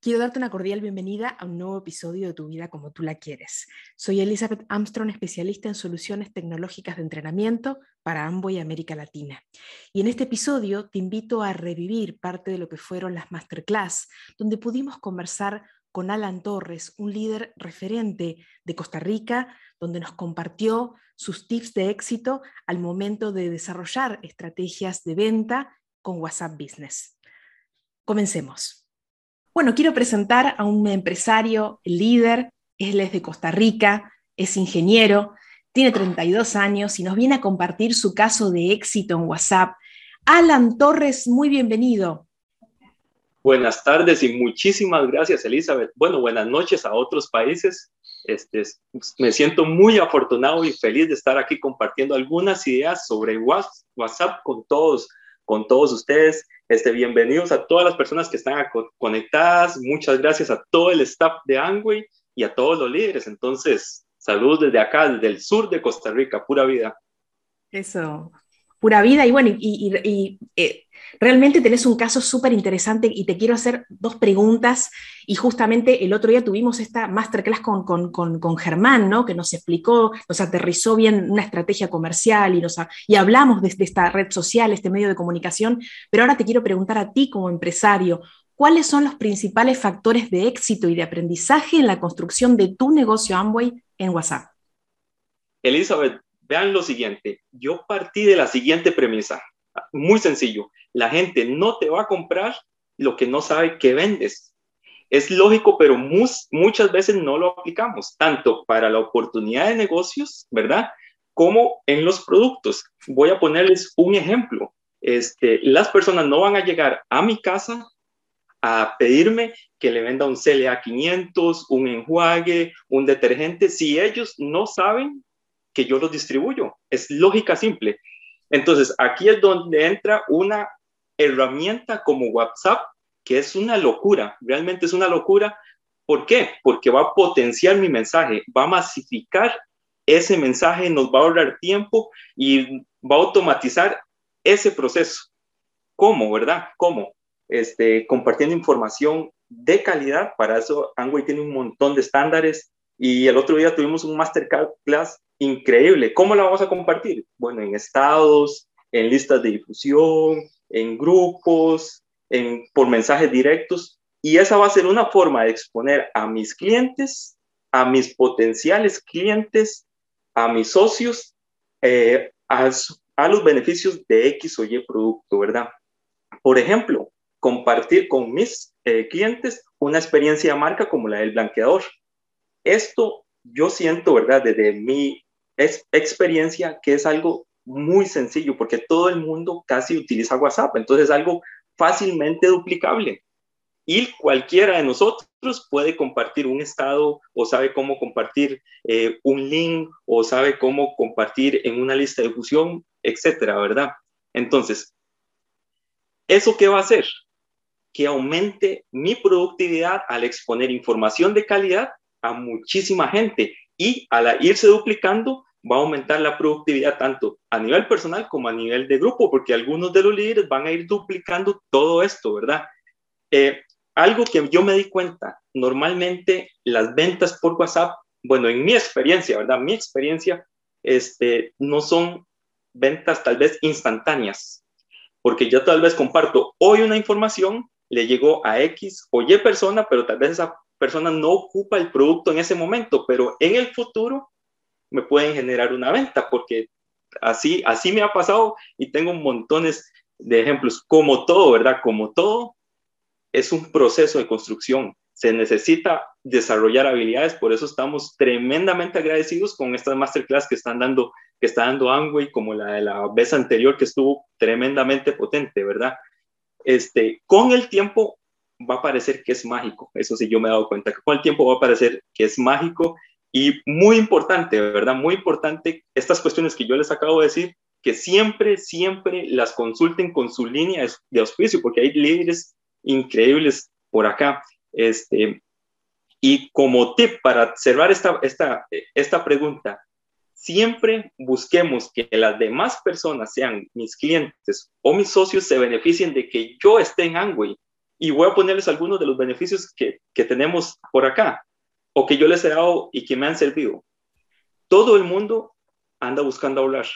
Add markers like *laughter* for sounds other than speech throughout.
Quiero darte una cordial bienvenida a un nuevo episodio de Tu vida como tú la quieres. Soy Elizabeth Armstrong, especialista en soluciones tecnológicas de entrenamiento para Amway América Latina. Y en este episodio te invito a revivir parte de lo que fueron las masterclass, donde pudimos conversar con Alan Torres, un líder referente de Costa Rica, donde nos compartió sus tips de éxito al momento de desarrollar estrategias de venta con WhatsApp Business. Comencemos. Bueno, quiero presentar a un empresario líder, él es de Costa Rica, es ingeniero, tiene 32 años y nos viene a compartir su caso de éxito en WhatsApp. Alan Torres, muy bienvenido. Buenas tardes y muchísimas gracias, Elizabeth. Bueno, buenas noches a otros países. Este, me siento muy afortunado y feliz de estar aquí compartiendo algunas ideas sobre WhatsApp con todos, con todos ustedes. Este, bienvenidos a todas las personas que están conectadas. Muchas gracias a todo el staff de Angway y a todos los líderes. Entonces, saludos desde acá, desde el sur de Costa Rica, pura vida. Eso, pura vida. Y bueno, y, eh, realmente tenés un caso súper interesante y te quiero hacer dos preguntas. Y justamente el otro día tuvimos esta masterclass con, con, Germán, ¿no? que nos explicó, nos aterrizó bien una estrategia comercial y, nos, y hablamos de esta red social, este medio de comunicación. Pero ahora te quiero preguntar a ti como empresario, ¿cuáles son los principales factores de éxito y de aprendizaje en la construcción de tu negocio Amway en WhatsApp? Elizabeth, vean lo siguiente, yo partí de la siguiente premisa, muy sencillo, la gente no te va a comprar lo que no sabe que vendes. Es lógico, pero muchas veces no lo aplicamos, tanto para la oportunidad de negocios, ¿verdad? Como en los productos. Voy a ponerles un ejemplo. Este, las personas no van a llegar a mi casa a pedirme que le venda un CLA 500, un enjuague, un detergente, si ellos no saben que yo los distribuyo. Es lógica simple. Entonces, aquí es donde entra una herramienta como WhatsApp, que es una locura, realmente es una locura. ¿Por qué? Porque va a potenciar mi mensaje, va a masificar ese mensaje, nos va a ahorrar tiempo y va a automatizar ese proceso. ¿Cómo, verdad? ¿Cómo? Este, compartiendo información de calidad. Para eso, Angway tiene un montón de estándares. Y el otro día tuvimos un masterclass increíble. ¿Cómo la vamos a compartir? Bueno, en estados, en listas de difusión, en grupos, en, por mensajes directos. Y esa va a ser una forma de exponer a mis clientes, a mis potenciales clientes, a mis socios, eh, a, los beneficios de X o Y producto, ¿verdad? Por ejemplo, compartir con mis eh, clientes una experiencia de marca como la del blanqueador. Esto yo siento, ¿verdad? Desde mi experiencia que es algo muy sencillo porque todo el mundo casi utiliza WhatsApp, entonces es algo fácilmente duplicable. Y cualquiera de nosotros puede compartir un estado o sabe cómo compartir eh, un link o sabe cómo compartir en una lista de difusión, etcétera, ¿verdad? Entonces, ¿eso qué va a hacer? Que aumente mi productividad al exponer información de calidad a muchísima gente y al irse duplicando va a aumentar la productividad tanto a nivel personal como a nivel de grupo, porque algunos de los líderes van a ir duplicando todo esto, ¿verdad? Eh, algo que yo me di cuenta, normalmente las ventas por WhatsApp, bueno, en mi experiencia, ¿verdad? Mi experiencia, este, no son ventas tal vez instantáneas, porque yo tal vez comparto hoy una información, le llegó a X o Y persona, pero tal vez esa persona no ocupa el producto en ese momento, pero en el futuro me pueden generar una venta, porque así, así me ha pasado y tengo montones de ejemplos. Como todo, ¿verdad? Como todo, es un proceso de construcción. Se necesita desarrollar habilidades, por eso estamos tremendamente agradecidos con estas masterclass que están dando, que está dando Amway, como la de la vez anterior que estuvo tremendamente potente, ¿verdad? Este, con el tiempo va a parecer que es mágico, eso sí yo me he dado cuenta, que con el tiempo va a parecer que es mágico Y muy importante, ¿verdad? Muy importante estas cuestiones que yo les acabo de decir, que siempre, siempre las consulten con su línea de auspicio, porque hay líderes increíbles por acá. Este, y como tip para cerrar esta, esta, esta pregunta, siempre busquemos que las demás personas, sean mis clientes o mis socios, se beneficien de que yo esté en Angway. Y voy a ponerles algunos de los beneficios que, que tenemos por acá o que yo les he dado y que me han servido. Todo el mundo anda buscando hablar.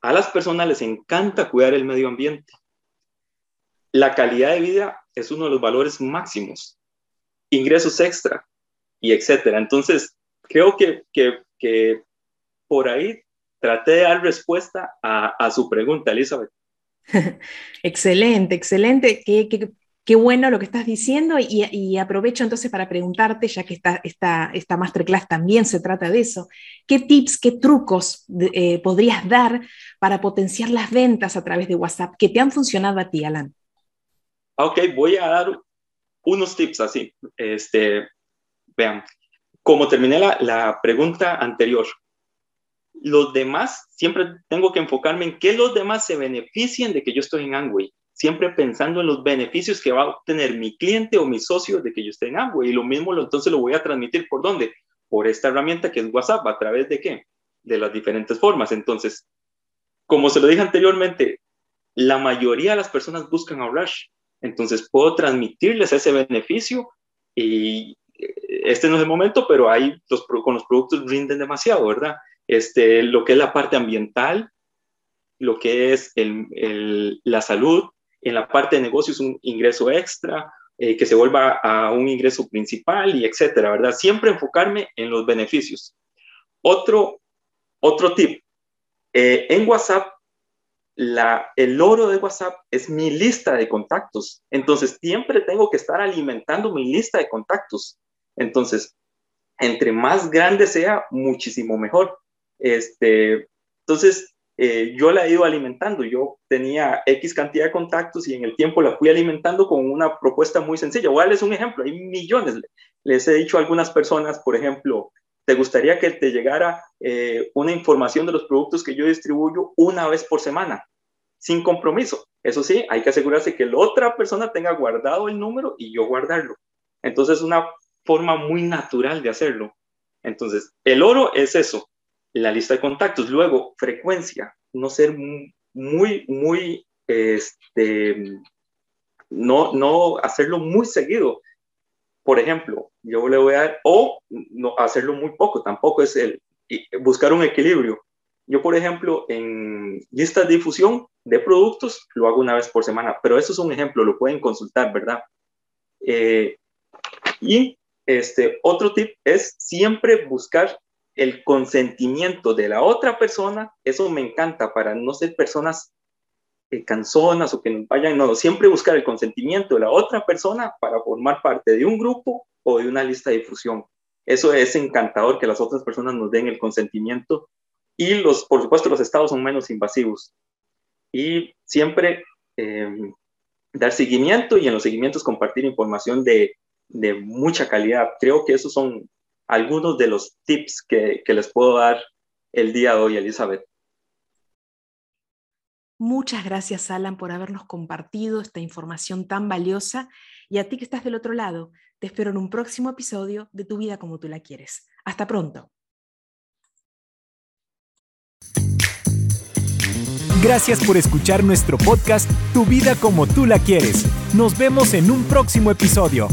A las personas les encanta cuidar el medio ambiente. La calidad de vida es uno de los valores máximos. Ingresos extra y etcétera. Entonces, creo que, que, que por ahí traté de dar respuesta a, a su pregunta, Elizabeth. *laughs* excelente, excelente. Qué, qué, qué, bueno lo que estás diciendo y, aprovecho entonces para preguntarte, ya que esta, esta, esta masterclass también se trata de eso, ¿qué tips, qué trucos eh, podrías dar para potenciar las ventas a través de WhatsApp que te han funcionado a ti, Alan? Ok, voy a dar unos tips así. Este, vean, como terminé la, la pregunta anterior, los demás, siempre tengo que enfocarme en que los demás se beneficien de que yo estoy en Amway, siempre pensando en los beneficios que va a obtener mi cliente o mi socio de que yo esté en Amway. Y lo mismo lo, entonces lo voy a transmitir por dónde? Por esta herramienta que es WhatsApp, a través de qué? De las diferentes formas. Entonces, como se lo dije anteriormente, la mayoría de las personas buscan ahorrar. Entonces, puedo transmitirles ese beneficio y eh, este no es el momento, pero ahí los, con los productos rinden demasiado, ¿verdad? este, lo que es la parte ambiental, lo que es la salud, en la parte de negocios un ingreso extra, eh, que se vuelva a un ingreso principal y etcétera, ¿verdad? Siempre enfocarme en los beneficios. Otro, otro tip, eh, en WhatsApp, la, el oro de WhatsApp es mi lista de contactos. Entonces, siempre tengo que estar alimentando mi lista de contactos. Entonces, entre más grande sea, muchísimo mejor. Este, entonces, eh, yo la he ido alimentando. Yo tenía X cantidad de contactos y en el tiempo la fui alimentando con una propuesta muy sencilla. Voy a un ejemplo. Hay millones. Les he dicho a algunas personas, por ejemplo, ¿te gustaría que te llegara eh, una información de los productos que yo distribuyo una vez por semana? Sin compromiso. Eso sí, hay que asegurarse que la otra persona tenga guardado el número y yo guardarlo. Entonces, es una forma muy natural de hacerlo. Entonces, el oro es eso, la lista de contactos. Luego, frecuencia, no ser muy, muy, este, no, no hacerlo muy seguido. Por ejemplo, yo le voy a dar, o no hacerlo muy poco, tampoco es el, buscar un equilibrio. Yo, por ejemplo, en listas de difusión de productos, lo hago una vez por semana, pero eso es un ejemplo, lo pueden consultar, ¿verdad? Eh, y este, otro tip es siempre buscar el consentimiento de la otra persona, eso me encanta para no ser personas eh, o que vayan, no, siempre buscar el consentimiento de la otra persona para formar parte de un grupo o de una lista de difusión. Eso es encantador que las otras personas nos den el consentimiento y los, por supuesto, los estados son menos invasivos. Y siempre em, dar seguimiento y en los seguimientos compartir información de, de mucha calidad. Creo que esos son algunos de los tips que, que les puedo dar el día de hoy, Elizabeth. Muchas gracias, Alan, por habernos compartido esta información tan valiosa. Y a ti que estás del otro lado, te espero en un próximo episodio de Tu vida como tú la quieres. Hasta pronto. Gracias por escuchar nuestro podcast Tu vida como tú la quieres. Nos vemos en un próximo episodio.